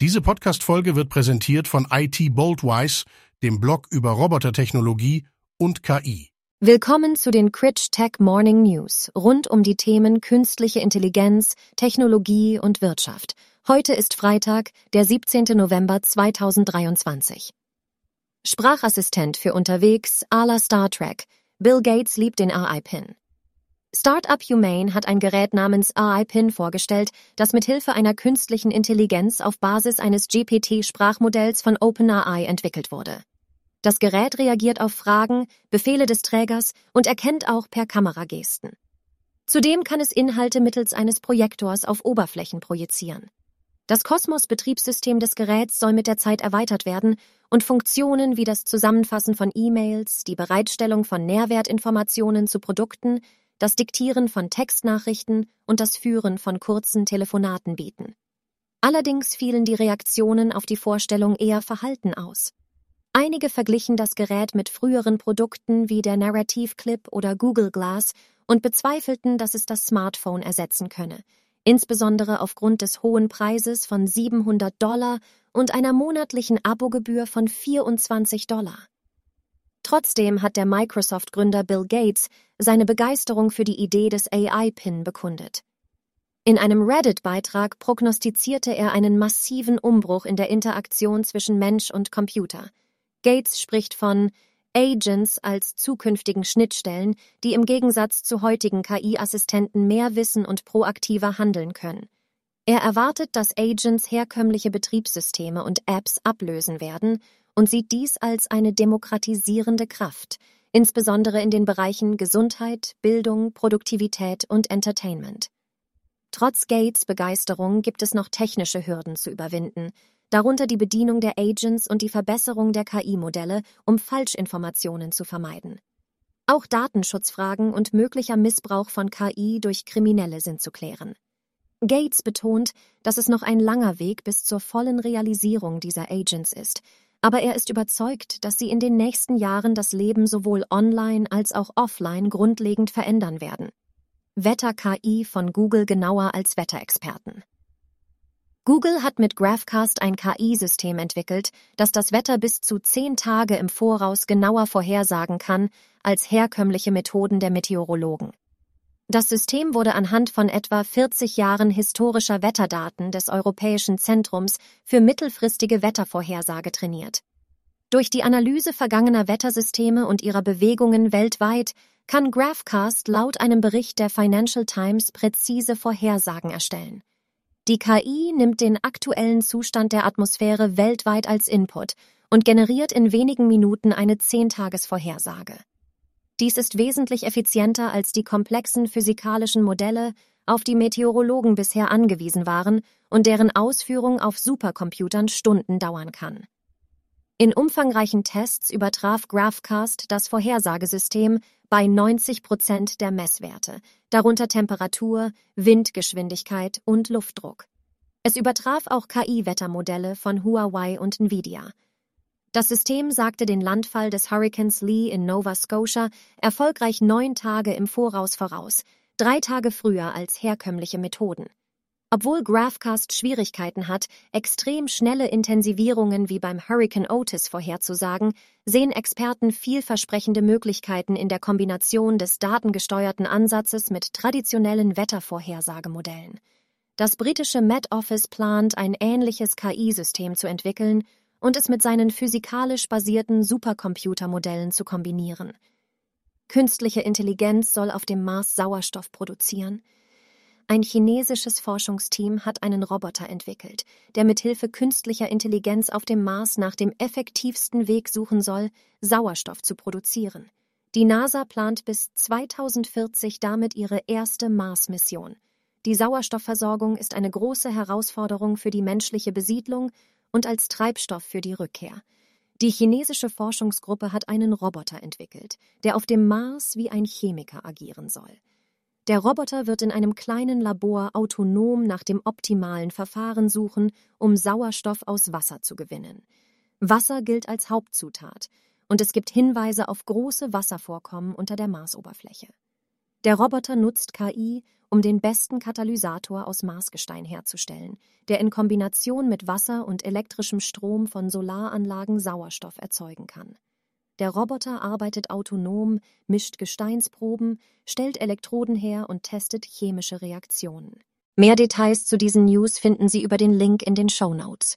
Diese Podcast-Folge wird präsentiert von IT Boldwise, dem Blog über Robotertechnologie und KI. Willkommen zu den Critch Tech Morning News rund um die Themen künstliche Intelligenz, Technologie und Wirtschaft. Heute ist Freitag, der 17. November 2023. Sprachassistent für unterwegs à la Star Trek. Bill Gates liebt den AI-Pin. Startup Humane hat ein Gerät namens AI-Pin vorgestellt, das mit Hilfe einer künstlichen Intelligenz auf Basis eines GPT-Sprachmodells von OpenAI entwickelt wurde. Das Gerät reagiert auf Fragen, Befehle des Trägers und erkennt auch per Kameragesten. Zudem kann es Inhalte mittels eines Projektors auf Oberflächen projizieren. Das Kosmos-Betriebssystem des Geräts soll mit der Zeit erweitert werden und Funktionen wie das Zusammenfassen von E-Mails, die Bereitstellung von Nährwertinformationen zu Produkten, das Diktieren von Textnachrichten und das Führen von kurzen Telefonaten bieten. Allerdings fielen die Reaktionen auf die Vorstellung eher verhalten aus. Einige verglichen das Gerät mit früheren Produkten wie der Narrative Clip oder Google Glass und bezweifelten, dass es das Smartphone ersetzen könne, insbesondere aufgrund des hohen Preises von 700 Dollar und einer monatlichen Abogebühr von 24 Dollar. Trotzdem hat der Microsoft-Gründer Bill Gates seine Begeisterung für die Idee des AI-Pin bekundet. In einem Reddit-Beitrag prognostizierte er einen massiven Umbruch in der Interaktion zwischen Mensch und Computer. Gates spricht von Agents als zukünftigen Schnittstellen, die im Gegensatz zu heutigen KI-Assistenten mehr wissen und proaktiver handeln können. Er erwartet, dass Agents herkömmliche Betriebssysteme und Apps ablösen werden und sieht dies als eine demokratisierende Kraft, insbesondere in den Bereichen Gesundheit, Bildung, Produktivität und Entertainment. Trotz Gates Begeisterung gibt es noch technische Hürden zu überwinden, darunter die Bedienung der Agents und die Verbesserung der KI-Modelle, um Falschinformationen zu vermeiden. Auch Datenschutzfragen und möglicher Missbrauch von KI durch Kriminelle sind zu klären. Gates betont, dass es noch ein langer Weg bis zur vollen Realisierung dieser Agents ist, aber er ist überzeugt, dass sie in den nächsten Jahren das Leben sowohl online als auch offline grundlegend verändern werden. Wetter-KI von Google genauer als Wetterexperten. Google hat mit GraphCast ein KI-System entwickelt, das das Wetter bis zu zehn Tage im Voraus genauer vorhersagen kann als herkömmliche Methoden der Meteorologen. Das System wurde anhand von etwa 40 Jahren historischer Wetterdaten des Europäischen Zentrums für mittelfristige Wettervorhersage trainiert. Durch die Analyse vergangener Wettersysteme und ihrer Bewegungen weltweit kann GraphCast laut einem Bericht der Financial Times präzise Vorhersagen erstellen. Die KI nimmt den aktuellen Zustand der Atmosphäre weltweit als Input und generiert in wenigen Minuten eine Zehntagesvorhersage. Dies ist wesentlich effizienter als die komplexen physikalischen Modelle, auf die Meteorologen bisher angewiesen waren und deren Ausführung auf Supercomputern Stunden dauern kann. In umfangreichen Tests übertraf GraphCast das Vorhersagesystem bei 90 Prozent der Messwerte, darunter Temperatur, Windgeschwindigkeit und Luftdruck. Es übertraf auch KI-Wettermodelle von Huawei und Nvidia. Das System sagte den Landfall des Hurrikans Lee in Nova Scotia erfolgreich neun Tage im Voraus voraus, drei Tage früher als herkömmliche Methoden. Obwohl GraphCast Schwierigkeiten hat, extrem schnelle Intensivierungen wie beim Hurricane Otis vorherzusagen, sehen Experten vielversprechende Möglichkeiten in der Kombination des datengesteuerten Ansatzes mit traditionellen Wettervorhersagemodellen. Das britische Met Office plant, ein ähnliches KI-System zu entwickeln und es mit seinen physikalisch basierten Supercomputermodellen zu kombinieren. Künstliche Intelligenz soll auf dem Mars Sauerstoff produzieren – ein chinesisches Forschungsteam hat einen Roboter entwickelt, der mithilfe künstlicher Intelligenz auf dem Mars nach dem effektivsten Weg suchen soll, Sauerstoff zu produzieren. Die NASA plant bis 2040 damit ihre erste Mars-Mission. Die Sauerstoffversorgung ist eine große Herausforderung für die menschliche Besiedlung und als Treibstoff für die Rückkehr. Die chinesische Forschungsgruppe hat einen Roboter entwickelt, der auf dem Mars wie ein Chemiker agieren soll. Der Roboter wird in einem kleinen Labor autonom nach dem optimalen Verfahren suchen, um Sauerstoff aus Wasser zu gewinnen. Wasser gilt als Hauptzutat, und es gibt Hinweise auf große Wasservorkommen unter der Marsoberfläche. Der Roboter nutzt KI, um den besten Katalysator aus Marsgestein herzustellen, der in Kombination mit Wasser und elektrischem Strom von Solaranlagen Sauerstoff erzeugen kann. Der Roboter arbeitet autonom, mischt Gesteinsproben, stellt Elektroden her und testet chemische Reaktionen. Mehr Details zu diesen News finden Sie über den Link in den Show Notes.